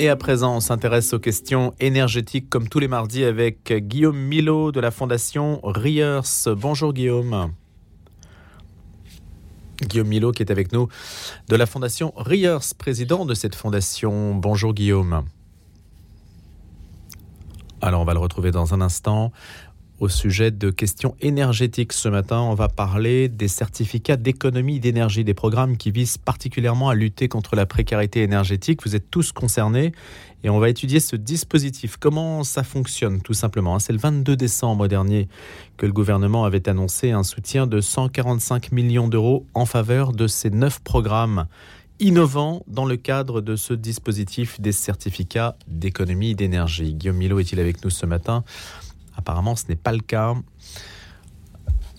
Et à présent, on s'intéresse aux questions énergétiques comme tous les mardis avec Guillaume Milo de la Fondation Riers. Bonjour Guillaume. Guillaume Milo qui est avec nous de la Fondation Riers, président de cette fondation. Bonjour Guillaume. Alors on va le retrouver dans un instant au sujet de questions énergétiques. Ce matin, on va parler des certificats d'économie d'énergie, des programmes qui visent particulièrement à lutter contre la précarité énergétique. Vous êtes tous concernés et on va étudier ce dispositif. Comment ça fonctionne tout simplement C'est le 22 décembre dernier que le gouvernement avait annoncé un soutien de 145 millions d'euros en faveur de ces neuf programmes innovants dans le cadre de ce dispositif des certificats d'économie d'énergie. Guillaume Milo est-il avec nous ce matin? Apparemment, ce n'est pas le cas.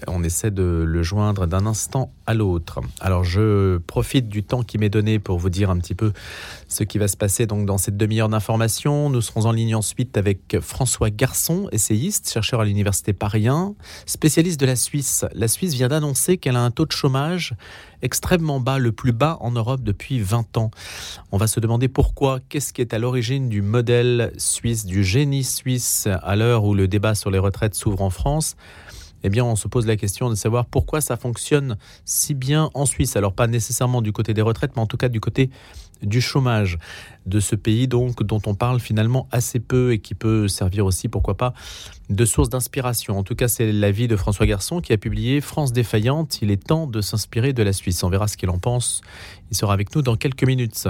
On essaie de le joindre d'un instant à l'autre. Alors je profite du temps qui m'est donné pour vous dire un petit peu ce qui va se passer donc dans cette demi-heure d'information. Nous serons en ligne ensuite avec François Garçon, essayiste, chercheur à l'université Paris spécialiste de la Suisse. La Suisse vient d'annoncer qu'elle a un taux de chômage extrêmement bas, le plus bas en Europe depuis 20 ans. On va se demander pourquoi, qu'est-ce qui est à l'origine du modèle suisse, du génie suisse à l'heure où le débat sur les retraites s'ouvre en France eh bien, on se pose la question de savoir pourquoi ça fonctionne si bien en Suisse. Alors, pas nécessairement du côté des retraites, mais en tout cas du côté du chômage de ce pays, donc, dont on parle finalement assez peu et qui peut servir aussi, pourquoi pas, de source d'inspiration. En tout cas, c'est l'avis de François Garçon qui a publié France défaillante. Il est temps de s'inspirer de la Suisse. On verra ce qu'il en pense. Il sera avec nous dans quelques minutes.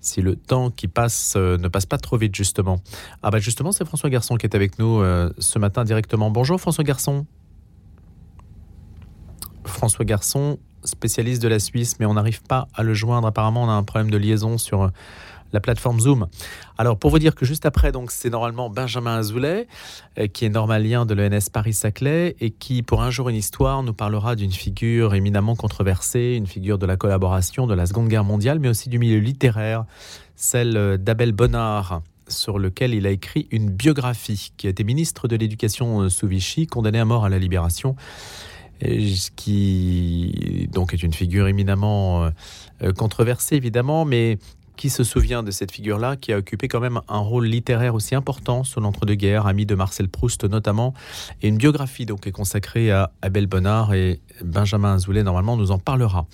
Si le temps qui passe euh, ne passe pas trop vite, justement. Ah, bah, justement, c'est François Garçon qui est avec nous euh, ce matin directement. Bonjour, François Garçon. François Garçon, spécialiste de la Suisse, mais on n'arrive pas à le joindre. Apparemment, on a un problème de liaison sur euh, la plateforme Zoom. Alors, pour vous dire que juste après, donc, c'est normalement Benjamin Azoulay, euh, qui est normalien de l'ENS Paris-Saclay, et qui, pour un jour une histoire, nous parlera d'une figure éminemment controversée, une figure de la collaboration de la Seconde Guerre mondiale, mais aussi du milieu littéraire, celle euh, d'Abel Bonnard sur lequel il a écrit une biographie, qui a été ministre de l'Éducation sous Vichy, condamné à mort à la Libération qui donc est une figure éminemment euh, controversée évidemment, mais qui se souvient de cette figure-là, qui a occupé quand même un rôle littéraire aussi important sur l'entre-deux-guerres, ami de Marcel Proust notamment, et une biographie donc est consacrée à Abel Bonnard et Benjamin Azoulay normalement nous en parlera.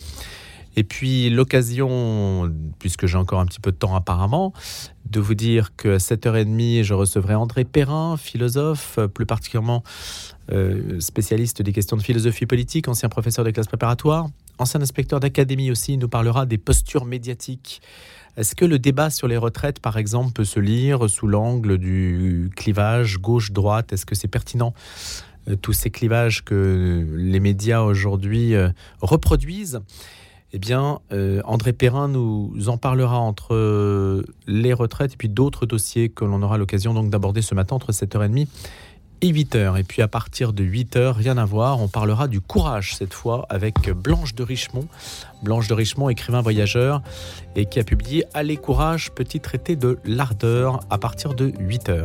Et puis l'occasion, puisque j'ai encore un petit peu de temps apparemment, de vous dire qu'à 7h30, je recevrai André Perrin, philosophe, plus particulièrement euh, spécialiste des questions de philosophie politique, ancien professeur de classe préparatoire, ancien inspecteur d'académie aussi, il nous parlera des postures médiatiques. Est-ce que le débat sur les retraites, par exemple, peut se lire sous l'angle du clivage gauche-droite? Est-ce que c'est pertinent euh, tous ces clivages que les médias aujourd'hui euh, reproduisent? Eh bien, André Perrin nous en parlera entre les retraites et puis d'autres dossiers que l'on aura l'occasion donc d'aborder ce matin entre 7h30 et 8h. Et puis à partir de 8h, rien à voir, on parlera du courage cette fois avec Blanche de Richemont. Blanche de Richemont, écrivain voyageur, et qui a publié Allez courage, petit traité de l'ardeur à partir de 8h.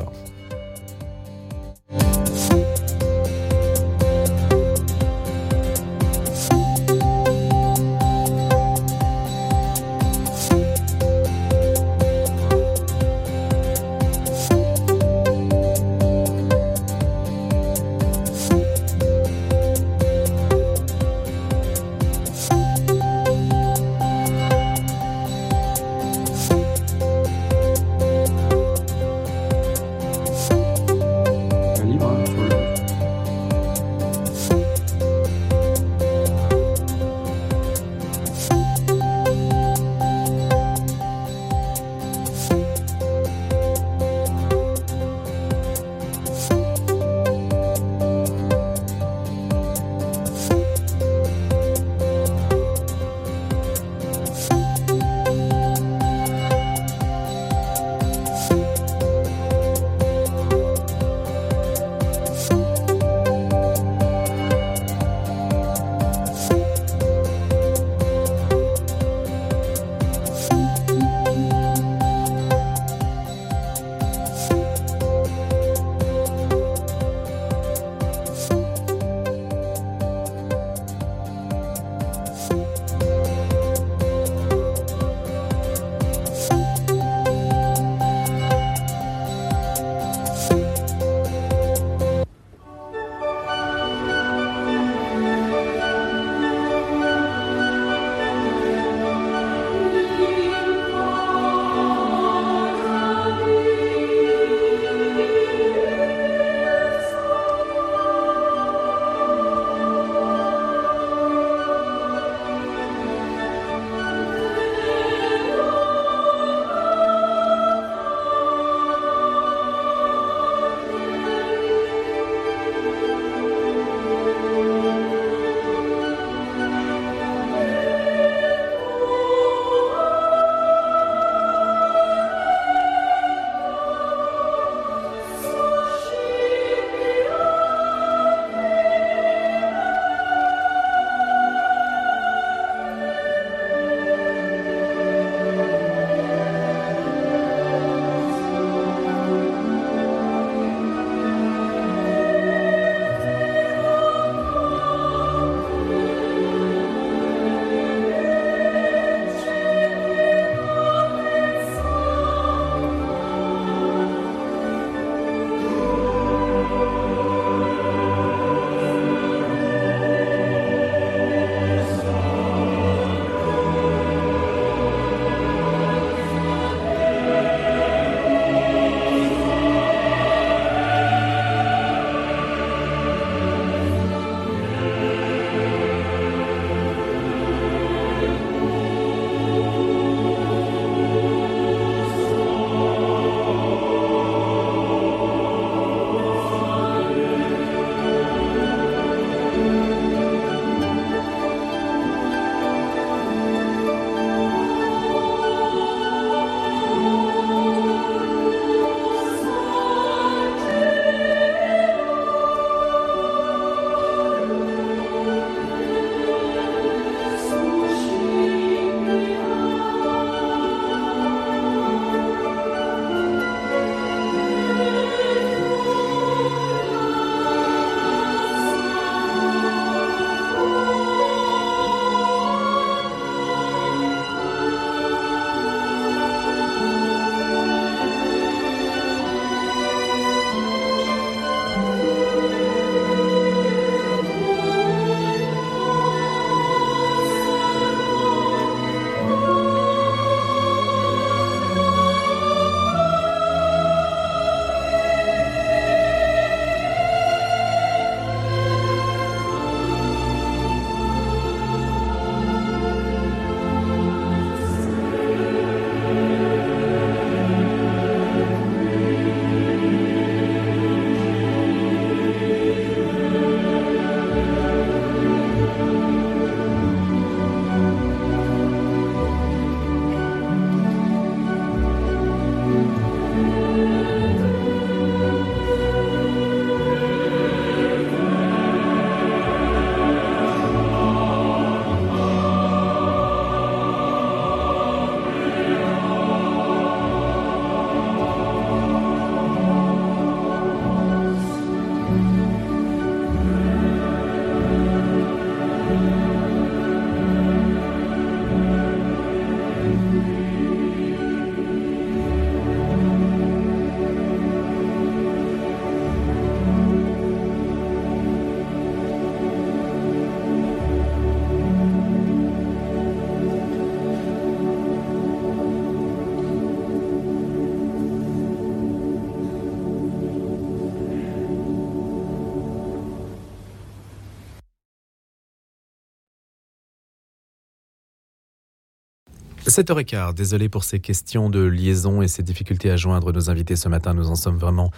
7h15, désolé pour ces questions de liaison et ces difficultés à joindre nos invités ce matin. Nous en sommes vraiment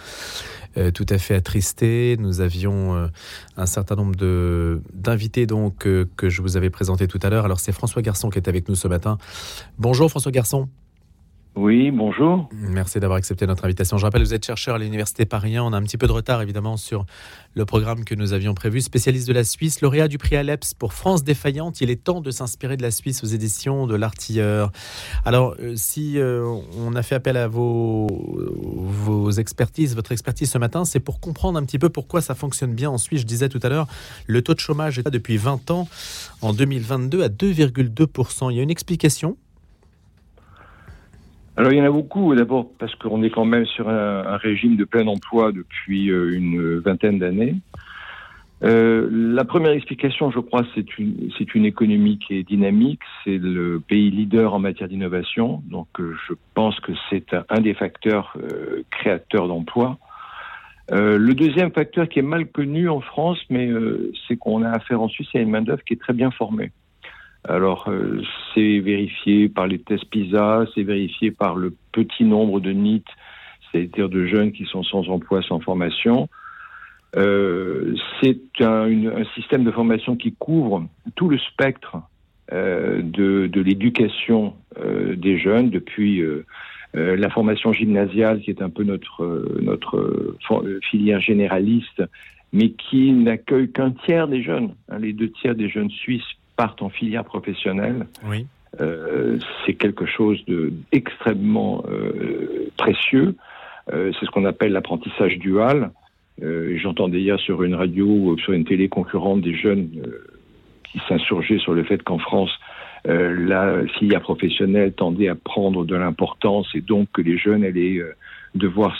euh, tout à fait attristés. Nous avions euh, un certain nombre d'invités donc euh, que je vous avais présentés tout à l'heure. Alors c'est François Garçon qui est avec nous ce matin. Bonjour François Garçon. Oui, bonjour. Merci d'avoir accepté notre invitation. Je rappelle, vous êtes chercheur à l'Université Paris 1. On a un petit peu de retard, évidemment, sur le programme que nous avions prévu. Spécialiste de la Suisse, lauréat du prix Aleps pour France défaillante. Il est temps de s'inspirer de la Suisse aux éditions de l'Artilleur. Alors, euh, si euh, on a fait appel à vos, vos expertises, votre expertise ce matin, c'est pour comprendre un petit peu pourquoi ça fonctionne bien en Suisse. Je disais tout à l'heure, le taux de chômage est depuis 20 ans, en 2022, à 2,2%. Il y a une explication alors il y en a beaucoup. D'abord parce qu'on est quand même sur un, régime de plein emploi depuis euh, une vingtaine d'années. Euh, la première explication, je crois, c'est une, c'est une économie qui est dynamique. C'est le pays leader en matière d'innovation. Donc, euh, je pense que c'est un, des facteurs créateurs d'emplois. le deuxième facteur qui est mal connu en France, mais c'est qu'on a affaire en Suisse à une main d'œuvre qui est très bien formée. Alors, euh, c'est vérifié par les tests PISA, c'est vérifié par le petit nombre de NIT, c'est-à-dire de jeunes qui sont sans emploi, sans formation. Euh, c'est un, système de formation qui couvre tout le spectre euh, de, l'éducation des jeunes, depuis la formation gymnasiale, qui est un peu notre, notre filière généraliste, mais qui n'accueille qu'un tiers des jeunes. Hein, les deux tiers des jeunes suisses partent en filière professionnelle. Oui. Euh, c'est quelque chose d'extrêmement euh, précieux. Euh, c'est ce qu'on appelle l'apprentissage dual. Euh, J'entends d'ailleurs sur une radio ou sur une télé concurrente des jeunes qui s'insurgeaient sur le fait qu'en France, la filière professionnelle tendait à prendre de l'importance et donc que les jeunes allaient devoir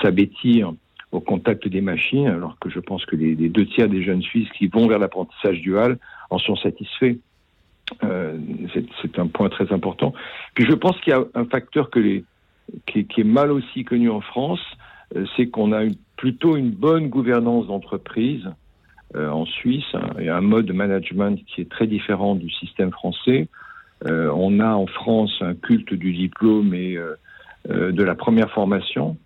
s'abêtir au contact des machines, alors que je pense que les, les, deux tiers des jeunes Suisses qui vont vers l'apprentissage dual sont satisfaits. Euh, c'est un point très important. Puis je pense qu'il y a un facteur que les, qui, est mal aussi connu en France, euh, c'est qu'on a plutôt une bonne gouvernance d'entreprise euh, en Suisse hein, et un mode de management qui est très différent du système français. On a en France un culte du diplôme et de la première formation.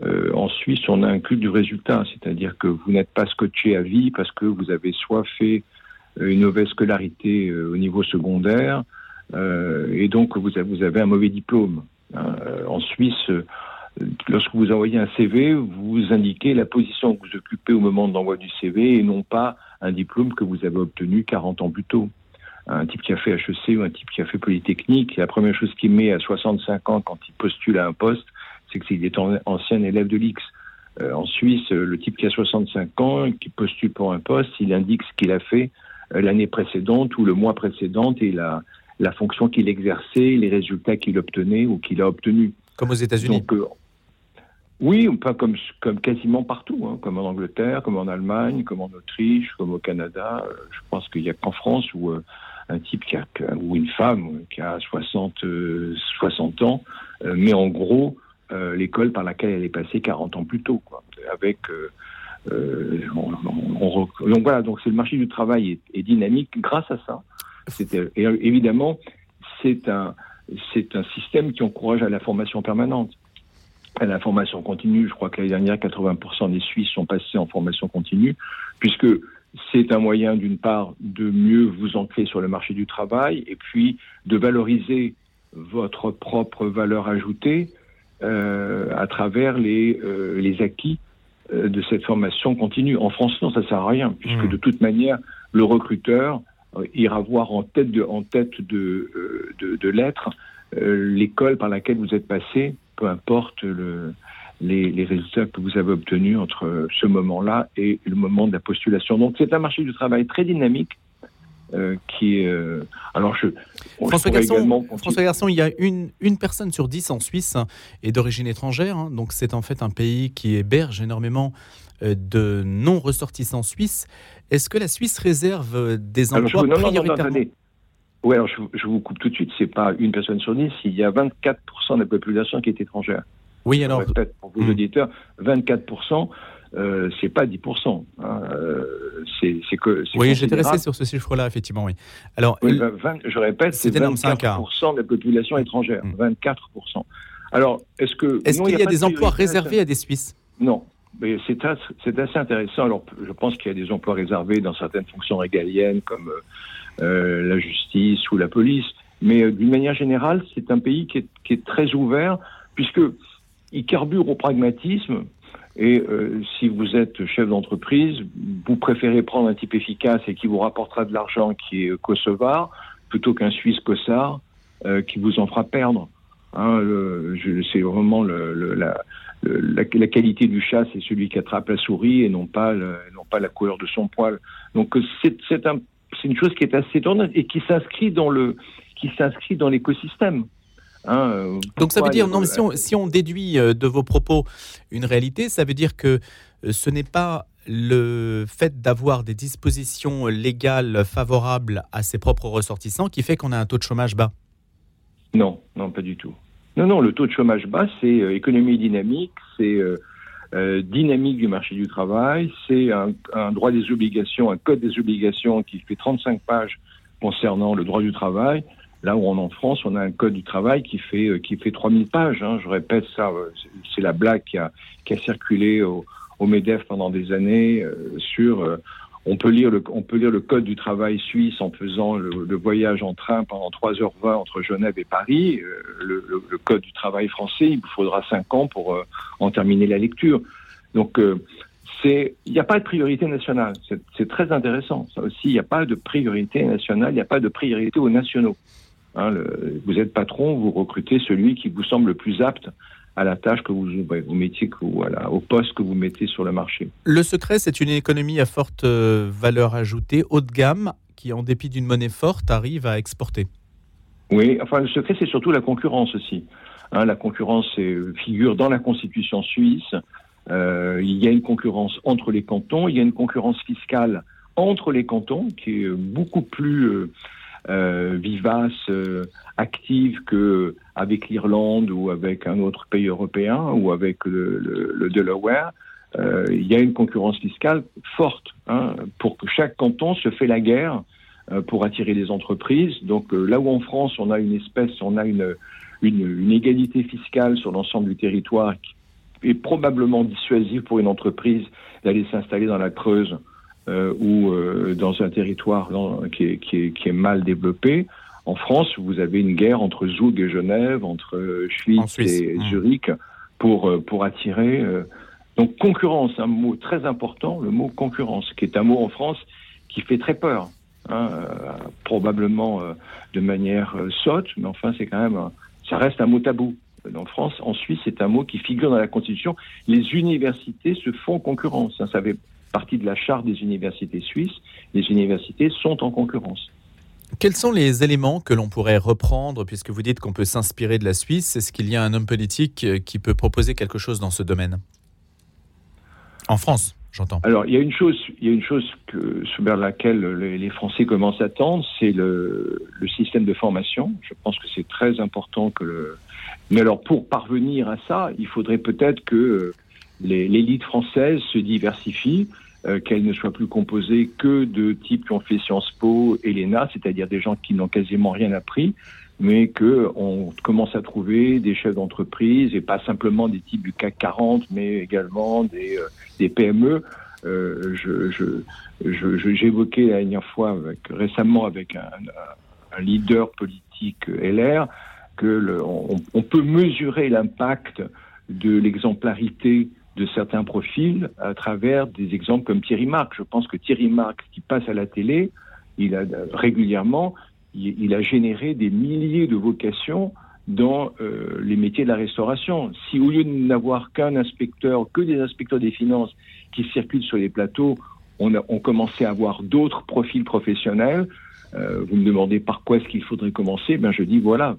en Suisse, on a un culte du résultat, c'est-à-dire que vous n'êtes pas scotché à vie parce que vous avez soit fait une mauvaise scolarité euh, au niveau secondaire, euh, et donc vous avez un mauvais diplôme. Euh, en Suisse, lorsque vous envoyez un CV, vous indiquez la position que vous occupez au moment de l'envoi du CV et non pas un diplôme que vous avez obtenu 40 ans plus tôt. Un type qui a fait HEC ou un type qui a fait Polytechnique, la première chose qu'il met à 65 ans quand il postule à un poste, c'est qu'il est ancien élève de l'X. en Suisse, le type qui a 65 ans, qui postule pour un poste, il indique ce qu'il a fait euh, l'année précédente ou le mois précédent et la, la fonction qu'il exerçait, les résultats qu'il obtenait ou qu'il a obtenus. Comme aux États-Unis euh, Oui, pas comme, comme quasiment partout, hein, comme en Angleterre, comme en Allemagne, comme en Autriche, comme au Canada. Euh, je pense qu'il n'y a qu'en France où un type qui a, ou une femme qui a 60, 60 ans, mais en gros l'école par laquelle elle est passée 40 ans plus tôt, quoi, avec euh, donc voilà, donc le marché du travail est, dynamique grâce à ça. Évidemment, c'est un un système qui encourage à la formation permanente, à la formation continue. Je crois que l'année dernière, 80% des Suisses sont passés en formation continue, puisque c'est un moyen, d'une part, de mieux vous ancrer sur le marché du travail, et puis de valoriser votre propre valeur ajoutée euh, à travers les, euh, les acquis de cette formation continue. En France, non, ça sert à rien, puisque mmh. de toute manière, le recruteur euh, ira voir en tête de, en tête de, euh, de, de lettres l'école par laquelle vous êtes passé, peu importe le, les, les, résultats que vous avez obtenus entre ce moment-là et le moment de la postulation. Donc c'est un marché du travail très dynamique euh, qui est. Euh, alors, je. François Garçon, François Garçon, il y a une, une personne sur dix en Suisse est d'origine étrangère. Hein, donc, c'est en fait un pays qui héberge énormément euh, de non-ressortissants suisses. Est-ce que la Suisse réserve des emplois alors, prioritairement? Oui, alors je, je, vous coupe tout de suite. C'est pas une personne sur dix. Il y a 24% de la population qui est étrangère. Oui, alors. Peut-être pour vos hmm. auditeurs, 24%. euh, c'est pas 10%. Hein, euh, c'est que. Oui, j'étais resté sur ce chiffre-là, effectivement, oui. Alors, ben, je répète, c'est 24% de la population étrangère. 24%. Mm. Alors, est-ce que. Est-ce qu'il y a, des emplois réservés à des Suisses Non. Mais c'est assez intéressant. Alors, je pense qu'il y a des emplois réservés dans certaines fonctions régaliennes, comme euh, la justice ou la police. Mais d'une manière générale, c'est un pays qui est, qui est très ouvert, puisque il carbure au pragmatisme. Et euh, si vous êtes chef d'entreprise, vous préférez prendre un type efficace et qui vous rapportera de l'argent qui est kosovar, plutôt qu'un Suisse cossard euh, qui vous en fera perdre. Hein, c'est vraiment la, qualité du chat, c'est celui qui attrape la souris et non pas, non pas la couleur de son poil. Donc c'est un, une chose qui est assez étonnante et qui s'inscrit dans l'écosystème. Hein, euh, Donc ça veut dire, non, mais si on, si on déduit euh, de vos propos une réalité, ça veut dire que euh, ce n'est pas le fait d'avoir des dispositions légales favorables à ses propres ressortissants qui fait qu'on a un taux de chômage bas. Non, non, pas du tout. Non, non, le taux de chômage bas, c'est économie dynamique, c'est dynamique du marché du travail, c'est un, un, droit des obligations, un code des obligations qui fait 35 pages concernant le droit du travail, Là où en France, on a un code du travail qui fait euh, qui fait 3000 pages. Hein. Je répète ça, euh, c'est la blague qui a, circulé au, Medef pendant des années euh, sur. on peut lire le on peut lire le code du travail suisse en faisant le, voyage en train pendant 3h20 entre Genève et Paris. Le, code du travail français, il vous faudra 5 ans pour en terminer la lecture. Donc c'est il n'y a pas de priorité nationale. C'est très intéressant. Ça aussi, il n'y a pas de priorité nationale, il n'y a pas de priorité aux nationaux. Hein, vous êtes patron, vous recrutez celui qui vous semble le plus apte à la tâche que vous, au métier ou au poste que vous mettez sur le marché. Le secret, c'est une économie à forte euh, valeur ajoutée, haut de gamme, qui, en dépit d'une monnaie forte, arrive à exporter. Oui, enfin, le secret, c'est surtout la concurrence aussi. Hein, la concurrence figure dans la Constitution suisse. Euh, il y a une concurrence entre les cantons, il y a une concurrence fiscale entre les cantons qui est beaucoup plus euh, vivace, euh, active que avec l'Irlande ou avec un autre pays européen ou avec le, Delaware. Euh, il y a une concurrence fiscale forte hein, pour que chaque canton se fait la guerre pour attirer les entreprises. Donc là où en France on a une espèce, on a une égalité fiscale sur l'ensemble du territoire qui est probablement dissuasive pour une entreprise d'aller s'installer dans la Creuse euh, ou euh, dans un territoire qui, est, qui, est, qui, est, mal développé. En France, vous avez une guerre entre Zug et Genève, entre Schwyz et mmh. Zurich, pour, euh, pour attirer. donc concurrence, un mot très important, le mot concurrence, qui est un mot en France qui fait très peur. Hein, probablement de manière sotte, mais enfin c'est quand même, ça reste un mot tabou. En France, en Suisse, c'est un mot qui figure dans la Constitution. Les universités se font concurrence. Hein, ça fait partie de la charte des universités suisses, les universités sont en concurrence. Quels sont les éléments que l'on pourrait reprendre, puisque vous dites qu'on peut s'inspirer de la Suisse? Est-ce qu'il y a un homme politique euh, qui peut proposer quelque chose dans ce domaine? En France, j'entends. Alors, il y a une chose, il y a une chose que, vers laquelle les Français commencent à tendre, c'est le, le, système de formation. Je pense que c'est très important que le... Mais alors, pour parvenir à ça, il faudrait peut-être que l'élite française se diversifie, euh, qu'elle ne soit plus composée que de types qui ont fait Sciences Po et l'ENA, c'est-à-dire des gens qui n'ont quasiment rien appris, mais que on commence à trouver des chefs d'entreprise et pas simplement des types du CAC 40, mais également des, euh, des PME. Euh, je, je, j'évoquais la dernière fois avec, récemment avec un, un leader politique LR que le, on, on, peut mesurer l'impact de l'exemplarité de certains profils à travers des exemples comme Thierry Marc. Je pense que Thierry Marc, qui passe à la télé, il a régulièrement, il, a généré des milliers de vocations dans euh, les métiers de la restauration. Si au lieu de n'avoir qu'un inspecteur, que des inspecteurs des finances qui circulent sur les plateaux, on, a, on commençait à avoir d'autres profils professionnels, euh, vous me demandez par quoi est-ce qu'il faudrait commencer, ben je dis voilà,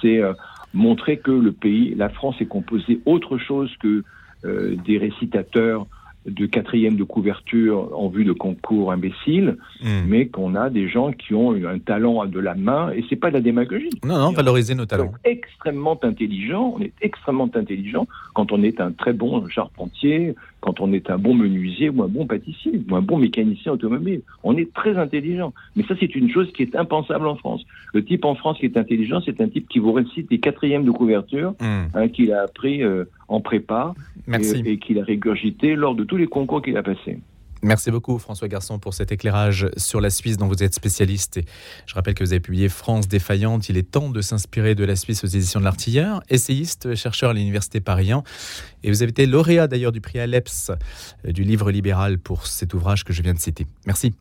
c'est euh, montrer que le pays, la France est composée autre chose que euh, des récitateurs de quatrième de couverture en vue de concours imbéciles, hmm. mais qu'on a des gens qui ont un talent de la main, et c'est pas de la démagogie. Non, non, valoriser nos talents. On est extrêmement intelligent, on est extrêmement intelligent quand on est un très bon charpentier, quand on est un bon menuisier ou un bon pâtissier ou un bon mécanicien automobile. On est très intelligent. Mais ça, c'est une chose qui est impensable en France. Le type en France qui est intelligent, c'est un type qui vous récite des quatrièmes de couverture hmm. hein, qu'il a appris euh, en prépa et, et qu'il a régurgité lors de tous les concours qu'il a passés. Merci beaucoup François Garçon pour cet éclairage sur la Suisse dont vous êtes spécialiste. je rappelle que vous avez publié France défaillante. Il est temps de s'inspirer de la Suisse aux éditions de l'Artilleur, essayiste, chercheur à l'Université Paris Et vous avez été lauréat d'ailleurs du prix Aleps euh, du livre libéral pour cet ouvrage que je viens de citer. Merci.